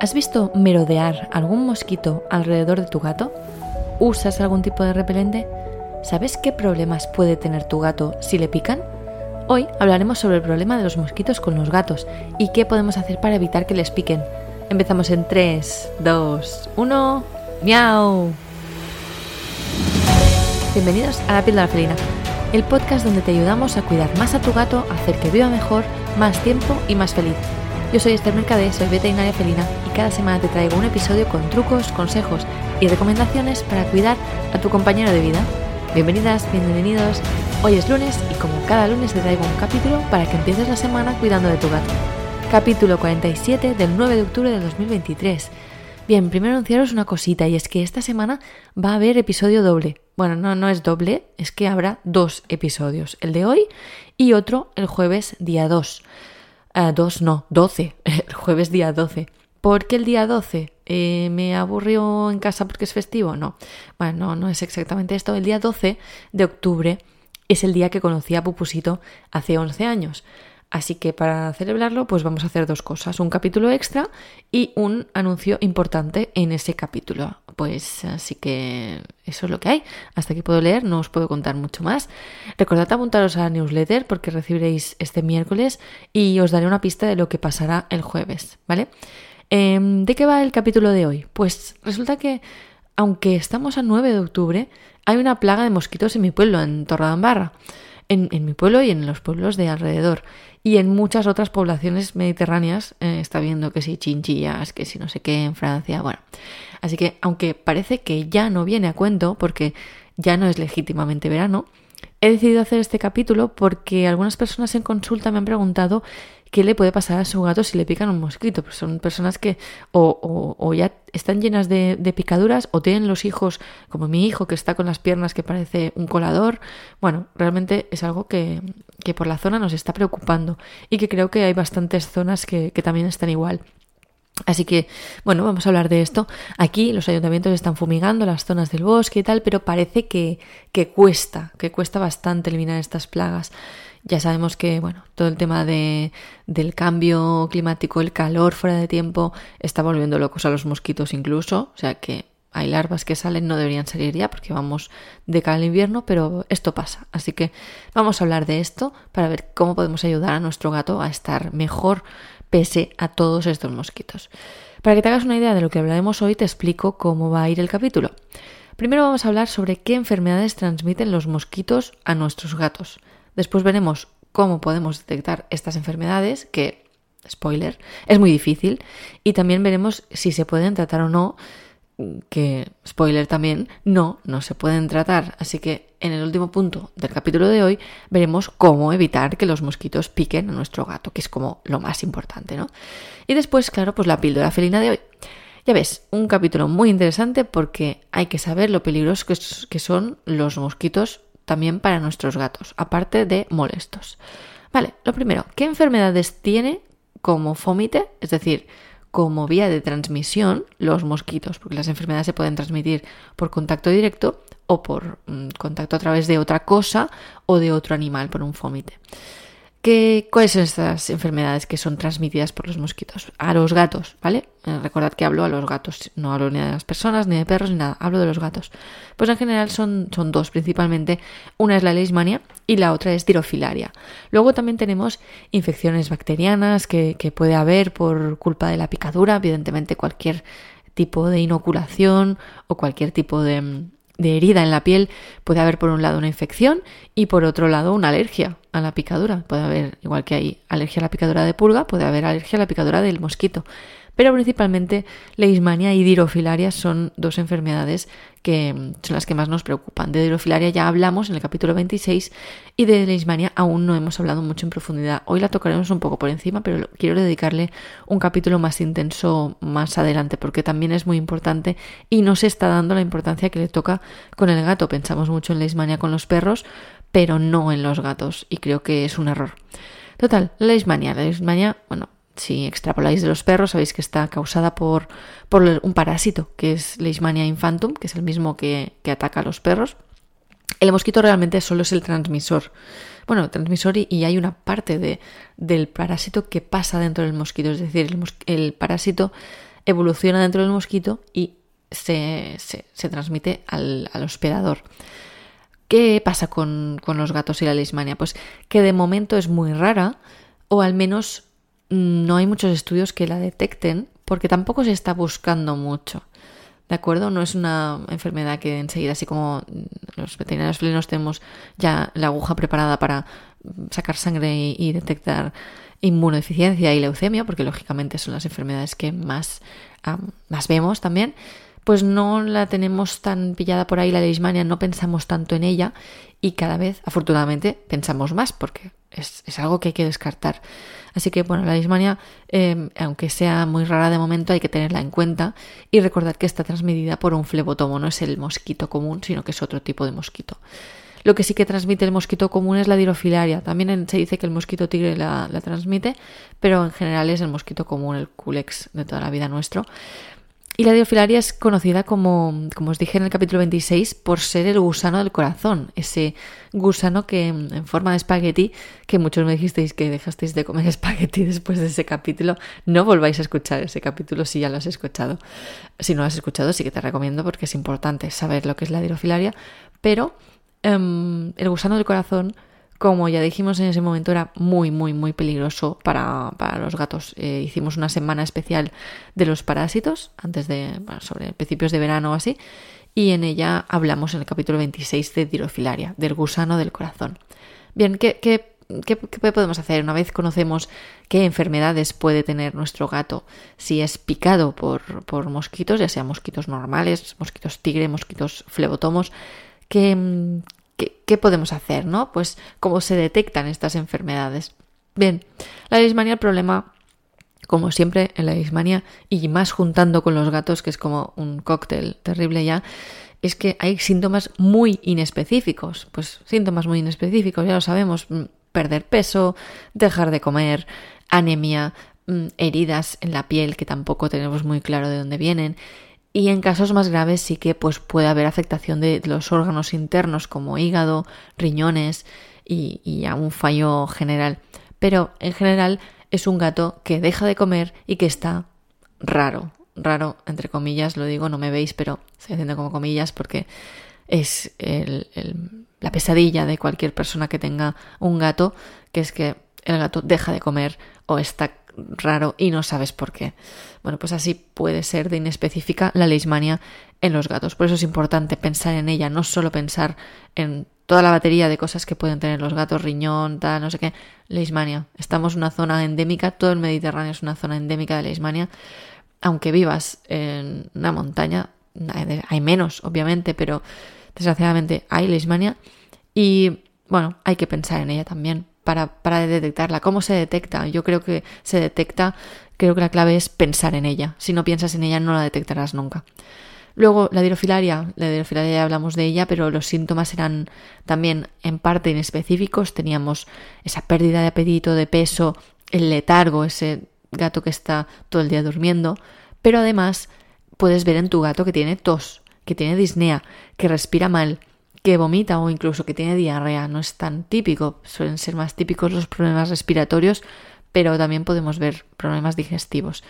¿Has visto merodear algún mosquito alrededor de tu gato? ¿Usas algún tipo de repelente? ¿Sabes qué problemas puede tener tu gato si le pican? Hoy hablaremos sobre el problema de los mosquitos con los gatos y qué podemos hacer para evitar que les piquen. Empezamos en 3, 2, 1. ¡Miau! Bienvenidos a La Píldora Felina, el podcast donde te ayudamos a cuidar más a tu gato, hacer que viva mejor, más tiempo y más feliz. Yo soy Esther Mercadé, soy veterinaria felina y cada semana te traigo un episodio con trucos, consejos y recomendaciones para cuidar a tu compañero de vida. Bienvenidas, bienvenidos. Hoy es lunes y como cada lunes te traigo un capítulo para que empieces la semana cuidando de tu gato. Capítulo 47 del 9 de octubre de 2023. Bien, primero anunciaros una cosita y es que esta semana va a haber episodio doble. Bueno, no, no es doble, es que habrá dos episodios, el de hoy y otro el jueves día 2. Uh, dos no, 12, el jueves día 12. ¿Por qué el día 12? Eh, ¿Me aburrió en casa porque es festivo? No. Bueno, no, no es exactamente esto. El día 12 de octubre es el día que conocí a Pupusito hace 11 años. Así que para celebrarlo, pues vamos a hacer dos cosas, un capítulo extra y un anuncio importante en ese capítulo. Pues así que eso es lo que hay. Hasta aquí puedo leer, no os puedo contar mucho más. Recordad apuntaros a la newsletter porque recibiréis este miércoles y os daré una pista de lo que pasará el jueves, ¿vale? Eh, ¿De qué va el capítulo de hoy? Pues resulta que, aunque estamos a 9 de octubre, hay una plaga de mosquitos en mi pueblo, en Torredambarra. En, en, mi pueblo y en los pueblos de alrededor. Y en muchas otras poblaciones mediterráneas eh, está viendo que si chinchillas, que si no sé qué en Francia, bueno. Así que aunque parece que ya no viene a cuento, porque ya no es legítimamente verano, he decidido hacer este capítulo porque algunas personas en consulta me han preguntado qué le puede pasar a su gato si le pican un mosquito. Pues son personas que o, o, ya están llenas de, de, picaduras o tienen los hijos, como mi hijo que está con las piernas que parece un colador. Bueno, realmente es algo que, que por la zona nos está preocupando y que creo que hay bastantes zonas que, que también están igual. Así que, bueno, vamos a hablar de esto. Aquí los ayuntamientos están fumigando las zonas del bosque y tal, pero parece que, que cuesta, que cuesta bastante eliminar estas plagas. Ya sabemos que, bueno, todo el tema de, del cambio climático, el calor fuera de tiempo, está volviendo locos a los mosquitos incluso. O sea que hay larvas que salen, no deberían salir ya porque vamos de cara al invierno, pero esto pasa. Así que vamos a hablar de esto para ver cómo podemos ayudar a nuestro gato a estar mejor pese a todos estos mosquitos. Para que te hagas una idea de lo que hablaremos hoy, te explico cómo va a ir el capítulo. Primero vamos a hablar sobre qué enfermedades transmiten los mosquitos a nuestros gatos. Después veremos cómo podemos detectar estas enfermedades, que, spoiler, es muy difícil. Y también veremos si se pueden tratar o no, que, spoiler también, no, no se pueden tratar. Así que en el último punto del capítulo de hoy veremos cómo evitar que los mosquitos piquen a nuestro gato, que es como lo más importante, ¿no? Y después, claro, pues la píldora felina de hoy. Ya ves, un capítulo muy interesante porque hay que saber lo peligrosos que son los mosquitos también para nuestros gatos, aparte de molestos. Vale, lo primero, ¿qué enfermedades tiene como fómite? Es decir, como vía de transmisión los mosquitos, porque las enfermedades se pueden transmitir por contacto directo o por mmm, contacto a través de otra cosa o de otro animal, por un fómite. ¿Qué, ¿Cuáles son estas enfermedades que son transmitidas por los mosquitos? A los gatos, ¿vale? Eh, recordad que hablo a los gatos, no hablo ni de las personas, ni de perros, ni nada, hablo de los gatos. Pues en general son, son dos principalmente. Una es la leishmania y la otra es tirofilaria. Luego también tenemos infecciones bacterianas que, que puede haber por culpa de la picadura, evidentemente cualquier tipo de inoculación o cualquier tipo de, de herida en la piel puede haber por un lado una infección y por otro lado una alergia a la picadura. Puede haber, igual que hay alergia a la picadura de pulga, puede haber alergia a la picadura del mosquito. Pero principalmente leishmania y dirofilaria son dos enfermedades que son las que más nos preocupan. De dirofilaria ya hablamos en el capítulo 26 y de leishmania aún no hemos hablado mucho en profundidad. Hoy la tocaremos un poco por encima, pero quiero dedicarle un capítulo más intenso más adelante porque también es muy importante y no se está dando la importancia que le toca con el gato. Pensamos mucho en leishmania con los perros, pero no en los gatos y creo que es un error. Total, la leishmania. Leishmania, bueno, si extrapoláis de los perros, sabéis que está causada por, por un parásito, que es Leishmania infantum, que es el mismo que, que ataca a los perros. El mosquito realmente solo es el transmisor. Bueno, transmisor y, hay una parte de, del parásito que pasa dentro del mosquito. Es decir, el, el parásito evoluciona dentro del mosquito y se, se, transmite al, hospedador. ¿Qué pasa con, con, los gatos y la leishmania? Pues que de momento es muy rara, o al menos no hay muchos estudios que la detecten, porque tampoco se está buscando mucho. ¿De acuerdo? No es una enfermedad que enseguida, así como los veterinarios felinos tenemos ya la aguja preparada para sacar sangre y, detectar inmunodeficiencia y leucemia, porque lógicamente son las enfermedades que más, más vemos también, pues no la tenemos tan pillada por ahí la leishmania, no pensamos tanto en ella y cada vez, afortunadamente, pensamos más, porque es, es algo que hay que descartar. Así que, bueno, la leishmania, em, aunque sea muy rara de momento, hay que tenerla en cuenta y recordar que está transmitida por un flebotomo, no es el mosquito común, sino que es otro tipo de mosquito. Lo que sí que transmite el mosquito común es la dirofilaria. También se dice que el mosquito tigre la, la transmite, pero en general es el mosquito común, el culex de toda la vida nuestro. Y la diofilaria es conocida como, como os dije en el capítulo 26, por ser el gusano del corazón, ese gusano que en forma de espagueti, que muchos me dijisteis que dejasteis de comer espagueti después de ese capítulo, no volváis a escuchar ese capítulo si ya lo has escuchado. Si no lo has escuchado, sí que te recomiendo porque es importante saber lo que es la diofilaria, pero em, el gusano del corazón como ya dijimos en ese momento, era muy, muy, muy peligroso para, los gatos. Eh, hicimos una semana especial de los parásitos, antes de, sobre principios de verano o así, y en ella hablamos en el capítulo 26 de dirofilaria, del gusano del corazón. Bien, ¿qué, qué, qué, qué podemos hacer una vez conocemos qué enfermedades puede tener nuestro gato si es picado por, por mosquitos, ya sean mosquitos normales, mosquitos tigre, mosquitos flebotomos? ¿Qué, ¿qué, podemos hacer, no? Pues cómo se detectan estas enfermedades. Bien, la leishmania, el problema, como siempre en la leishmania, y más juntando con los gatos, que es como un cóctel terrible ya, es que hay síntomas muy inespecíficos. Pues síntomas muy inespecíficos, ya lo sabemos, mm, perder peso, dejar de comer, anemia, mm, heridas en la piel que tampoco tenemos muy claro de dónde vienen, y en casos más graves sí que pues, puede haber afectación de los órganos internos como hígado, riñones y, y a un fallo general. Pero en general es un gato que deja de comer y que está raro. Raro, entre comillas, lo digo, no me veis, pero estoy haciendo como comillas porque es la pesadilla de cualquier persona que tenga un gato, que es que el gato deja de comer o está raro y no sabes por qué. Bueno, pues así puede ser de inespecífica la leishmania en los gatos. Por eso es importante pensar en ella, no solo pensar en toda la batería de cosas que pueden tener los gatos, riñón, tal, no sé qué. Leishmania. Estamos en una zona endémica, todo el Mediterráneo es una zona endémica de leishmania. Aunque vivas en una montaña, hay menos, obviamente, pero desgraciadamente hay leishmania. Y bueno, hay que pensar en ella también para, detectarla. ¿Cómo se detecta? Yo creo que se detecta, creo que la clave es pensar en ella. Si no piensas en ella no la detectarás nunca. Luego, la dirofilaria, la dirofilaria ya hablamos de ella, pero los síntomas eran también en parte inespecíficos. Teníamos esa pérdida de apetito, de peso, el letargo, ese gato que está todo el día durmiendo, pero además puedes ver en tu gato que tiene tos, que tiene disnea, que respira mal, que vomita o incluso que tiene diarrea. No es tan típico, suelen ser más típicos los problemas respiratorios, pero también podemos ver problemas digestivos.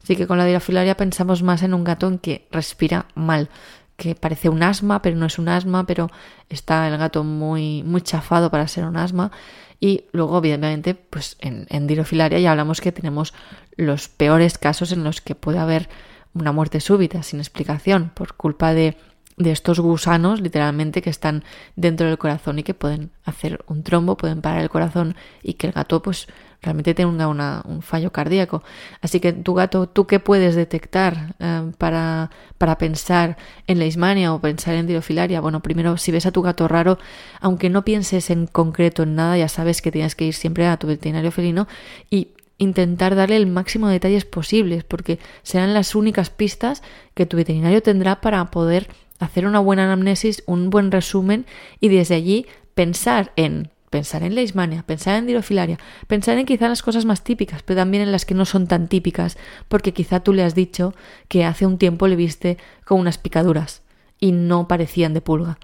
Así que con la dirofilaria pensamos más en un gato en que respira mal, que parece un asma, pero no es un asma, pero está el gato muy, muy chafado para ser un asma. Y luego, obviamente, pues en, en dirofilaria ya hablamos que tenemos los peores casos en los que puede haber una muerte súbita, sin explicación, por culpa de de estos gusanos, literalmente, que están dentro del corazón y que pueden hacer un trombo, pueden parar el corazón y que el gato, pues, realmente tenga un fallo cardíaco. Así que tu gato, ¿tú qué puedes detectar eh, para, para pensar en la ismania o pensar en dirofilaria? Bueno, primero, si ves a tu gato raro, aunque no pienses en concreto en nada, ya sabes que tienes que ir siempre a tu veterinario felino y intentar darle el máximo de detalles posibles, porque serán las únicas pistas que tu veterinario tendrá para poder hacer una buena anamnesis, un buen resumen y desde allí pensar en pensar en leishmania, pensar en dirofilaria, pensar en quizá las cosas más típicas, pero también en las que no son tan típicas, porque quizá tú le has dicho que hace un tiempo le viste con unas picaduras y no parecían de pulga.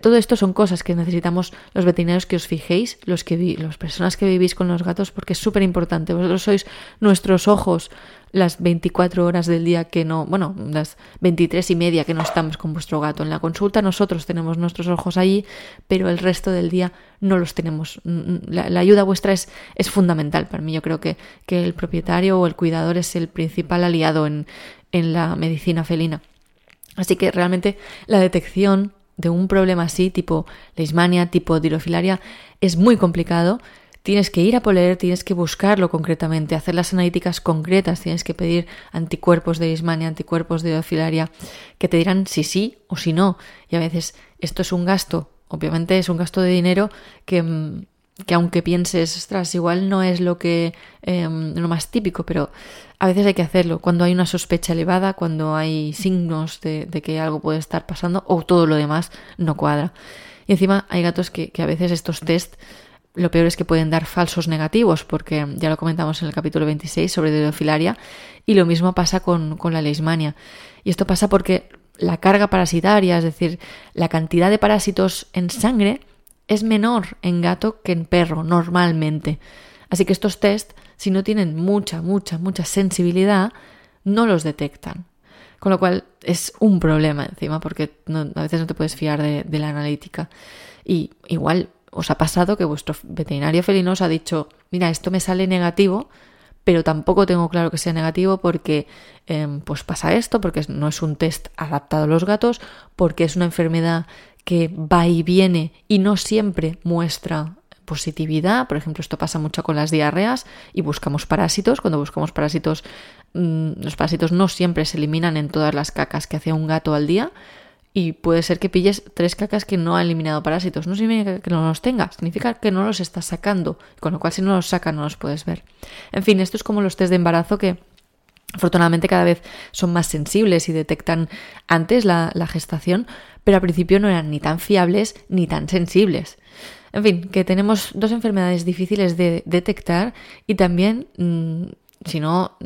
todo esto son cosas que necesitamos los veterinarios que os fijéis, los que las personas que vivís con los gatos, porque es súper importante. Vosotros sois nuestros ojos las 24 horas del día que no, bueno, las 23 y media que no estamos con vuestro gato. En la consulta nosotros tenemos nuestros ojos allí, pero el resto del día no los tenemos. La, ayuda vuestra es, es fundamental para mí. Yo creo que, que el propietario o el cuidador es el principal aliado en, en la medicina felina. Así que realmente la detección de un problema así, tipo leishmania, tipo dirofilaria, es muy complicado. Tienes que ir a poler, tienes que buscarlo concretamente, hacer las analíticas concretas, tienes que pedir anticuerpos de leishmania, anticuerpos de dirofilaria, que te dirán si sí o si no. Y a veces esto es un gasto, obviamente es un gasto de dinero que mm, que aunque pienses, ostras, igual no es lo que em, lo más típico, pero a veces hay que hacerlo. Cuando hay una sospecha elevada, cuando hay signos de, que algo puede estar pasando o todo lo demás no cuadra. Y encima hay gatos que, a veces estos test, lo peor es que pueden dar falsos negativos, porque ya lo comentamos en el capítulo 26 sobre deofilaria, y lo mismo pasa con, con la leishmania. Y esto pasa porque la carga parasitaria, es decir, la cantidad de parásitos en sangre, es menor en gato que en perro normalmente. Así que estos test, si no tienen mucha, mucha, mucha sensibilidad, no los detectan. Con lo cual es un problema encima porque a veces no te puedes fiar de, la analítica. Y igual os ha pasado que vuestro veterinario felino os ha dicho, mira, esto me sale negativo, pero tampoco tengo claro que sea negativo porque em, pues pasa esto, porque no es un test adaptado a los gatos, porque es una enfermedad que va y viene y no siempre muestra positividad. Por ejemplo, esto pasa mucho con las diarreas y buscamos parásitos. Cuando buscamos parásitos, mm, los parásitos no siempre se eliminan en todas las cacas que hace un gato al día. Y puede ser que pilles tres cacas que no ha eliminado parásitos. No significa que no los tenga, significa que no los estás sacando. Con lo cual, si no los saca, no los puedes ver. En fin, esto es como los test de embarazo que Afortunadamente cada vez son más sensibles y detectan antes la, gestación, pero al principio no eran ni tan fiables ni tan sensibles. En fin, que tenemos dos enfermedades difíciles de detectar y también, mm, si, no,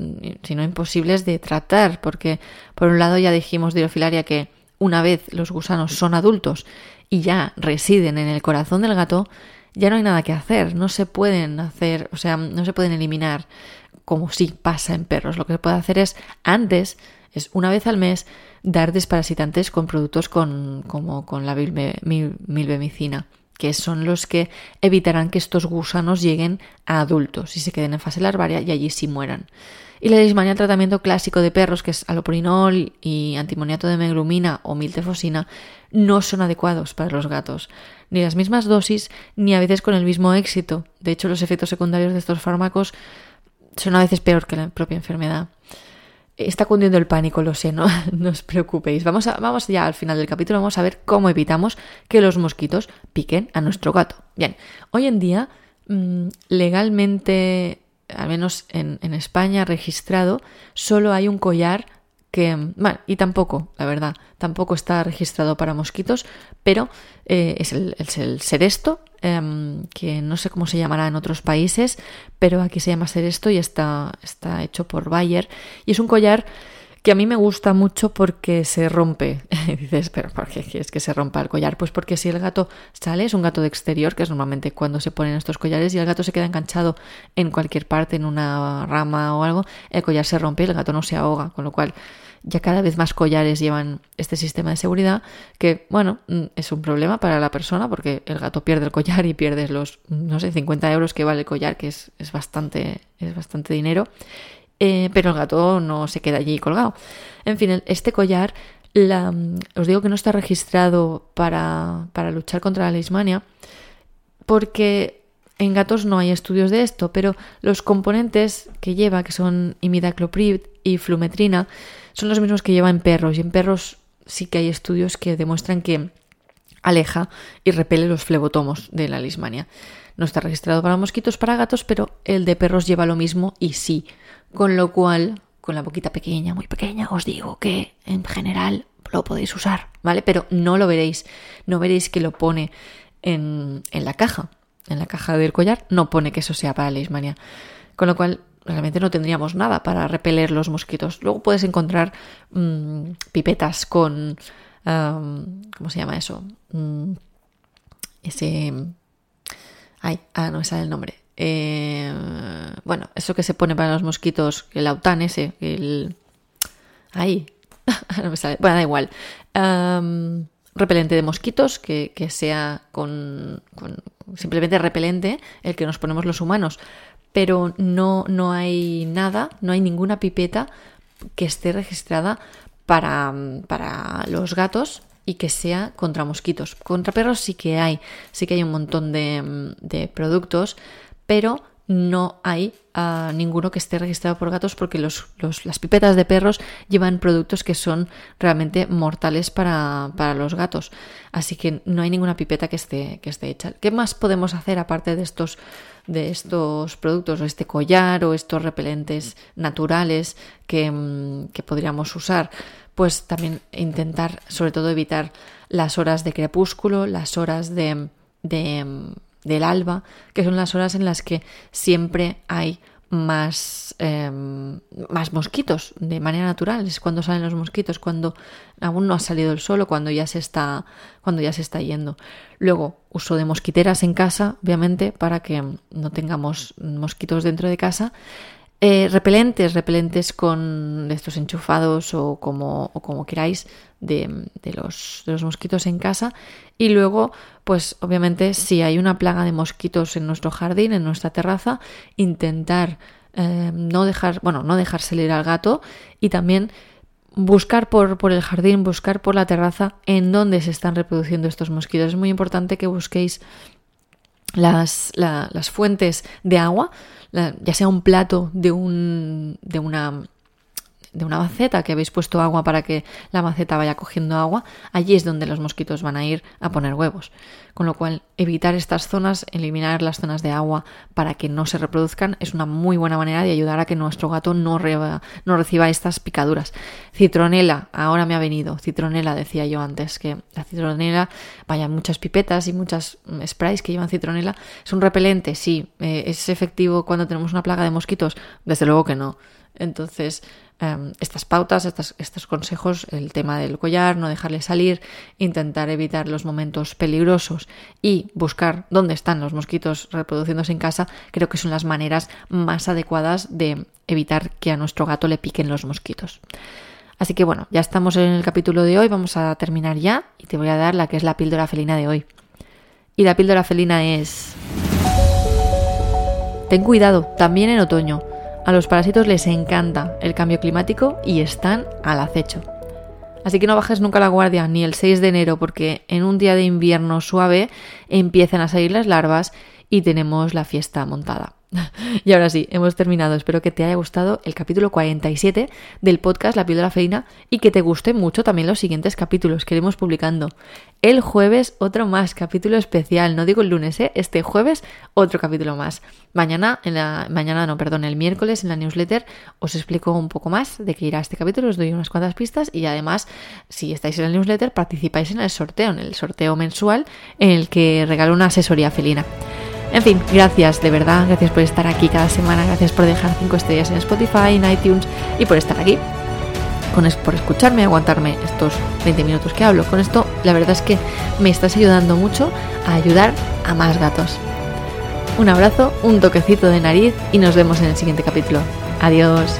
si no imposibles de tratar, porque por un lado ya dijimos de que una vez los gusanos son adultos y ya residen en el corazón del gato, ya no hay nada que hacer, no se pueden hacer, o sea, no se pueden eliminar como sí pasa en perros. Lo que se puede hacer es antes, es una vez al mes, dar desparasitantes con productos con, como con la milbemicina, que son los que evitarán que estos gusanos lleguen a adultos y se queden en fase larvaria y allí sí mueran. Y la leishmania, el tratamiento clásico de perros, que es alopurinol y antimoniato de meglumina o miltefosina, no son adecuados para los gatos. Ni las mismas dosis, ni a veces con el mismo éxito. De hecho, los efectos secundarios de estos fármacos son a veces peor que la propia enfermedad. Está cundiendo el pánico, lo sé, no, no os preocupéis. Vamos, vamos ya al final del capítulo, vamos a ver cómo evitamos que los mosquitos piquen a nuestro gato. Bien, hoy en día, mm, legalmente, al menos en, España, registrado, solo hay un collar que, bueno, y tampoco, la verdad, tampoco está registrado para mosquitos, pero eh, es, el, es, el, em, que no sé cómo se llamará en otros países, pero aquí se llama Seresto y está, está hecho por Bayer. Y es un collar que a mí me gusta mucho porque se rompe. dices, pero ¿por qué quieres que se rompa el collar? Pues porque si el gato sale, es un gato de exterior, que es normalmente cuando se ponen estos collares, y el gato se queda enganchado en cualquier parte, en una rama o algo, el collar se rompe y el gato no se ahoga, con lo cual ya cada vez más collares llevan este sistema de seguridad que, bueno, mm, es un problema para la persona porque el gato pierde el collar y pierdes los, no sé, 50 euros que vale el collar, que es, es bastante, es bastante dinero, eh, pero el gato no se queda allí colgado. En fin, este collar, la, os digo que no está registrado para, para luchar contra la leishmania porque en gatos no hay estudios de esto, pero los componentes que lleva, que son imidacloprid y flumetrina, son los mismos que lleva en perros. Y en perros sí que hay estudios que demuestran que aleja y repele los flebotomos de la lismania. No está registrado para mosquitos, para gatos, pero el de perros lleva lo mismo y sí. Con lo cual, con la boquita pequeña, muy pequeña, os digo que en general lo podéis usar, ¿vale? Pero no lo veréis, no veréis que lo pone en, la caja. En la caja del collar no pone que eso sea para lismania. Con lo cual, realmente no tendríamos nada para repeler los mosquitos. Luego puedes encontrar mm, pipetas con ¿cómo se llama eso? Mm, ese... Ay, ah, no me sale el nombre. Eh, bueno, eso que se pone para los mosquitos, el autan ese, el... Ahí, no me sale. Bueno, da igual. repelente de mosquitos que, sea con, simplemente repelente el que nos ponemos los humanos. Pero no, no hay nada, no hay ninguna pipeta que esté registrada para, para los gatos y que sea contra mosquitos. Contra perros sí que hay, sí que hay un montón de, de productos, pero no hay ah, ninguno que esté registrado por gatos porque los, las pipetas de perros llevan productos que son realmente mortales para, los gatos. Así que no hay ninguna pipeta que esté, que esté hecha. ¿Qué más podemos hacer aparte de estos, de estos productos o este collar o estos repelentes naturales que, mm, podríamos usar? Pues también intentar, sobre todo, evitar las horas de crepúsculo, las horas de del alba, que son las horas en las que siempre hay más, em, más mosquitos de manera natural. Es cuando salen los mosquitos, cuando aún no ha salido el sol o cuando ya se está, cuando ya se está yendo. Luego, uso de mosquiteras en casa, obviamente, para que no tengamos mosquitos dentro de casa. Eh, repelentes, repelentes con estos enchufados o como, como queráis de, los, de, los, mosquitos en casa. Y luego, pues obviamente, si hay una plaga de mosquitos en nuestro jardín, en nuestra terraza, intentar eh, no dejar, bueno, no dejar salir al gato y también buscar por, por, el jardín, buscar por la terraza en dónde se están reproduciendo estos mosquitos. Es muy importante que busquéis las, las fuentes de agua, ya sea un plato de, un, de una de una maceta que habéis puesto agua para que la maceta vaya cogiendo agua, allí es donde los mosquitos van a ir a poner huevos. Con lo cual, evitar estas zonas, eliminar las zonas de agua para que no se reproduzcan, es una muy buena manera de ayudar a que nuestro gato no, reciba estas picaduras. Citronela, ahora me ha venido. Citronela, decía yo antes, que la citronela, vaya, muchas pipetas y muchas mm, sprays que llevan citronela. ¿Es un repelente? Sí. Eh, ¿Es efectivo cuando tenemos una plaga de mosquitos? Desde luego que no. Entonces, Em, estas pautas, estos consejos, el tema del collar, no dejarle salir, intentar evitar los momentos peligrosos y buscar dónde están los mosquitos reproduciéndose en casa, creo que son las maneras más adecuadas de evitar que a nuestro gato le piquen los mosquitos. Así que bueno, ya estamos en el capítulo de hoy, vamos a terminar ya y te voy a dar la que es la píldora felina de hoy. Y la píldora felina es... Ten cuidado, también en otoño. A los parásitos les encanta el cambio climático y están al acecho. Así que no bajes nunca la guardia, ni el 6 de enero, porque en un día de invierno suave empiezan a salir las larvas y tenemos la fiesta montada. y ahora sí, hemos terminado. Espero que te haya gustado el capítulo 47 del podcast La píldora feina y que te guste mucho también los siguientes capítulos que iremos publicando. El jueves otro más, capítulo especial. No digo el lunes, ¿eh? Este jueves otro capítulo más. Mañana, en la, mañana no, perdón, el miércoles en la newsletter os explico un poco más de qué irá este capítulo, os doy unas cuantas pistas y además, si estáis en la newsletter, participáis en el sorteo, en el sorteo mensual en el que regalo una asesoría felina. En fin, gracias de verdad, gracias por estar aquí cada semana, gracias por dejar 5 estrellas en Spotify, en iTunes y por estar aquí. Con por escucharme, aguantarme estos 20 minutos que hablo. Con esto, la verdad es que me estás ayudando mucho a ayudar a más gatos. Un abrazo, un toquecito de nariz y nos vemos en el siguiente capítulo. Adiós.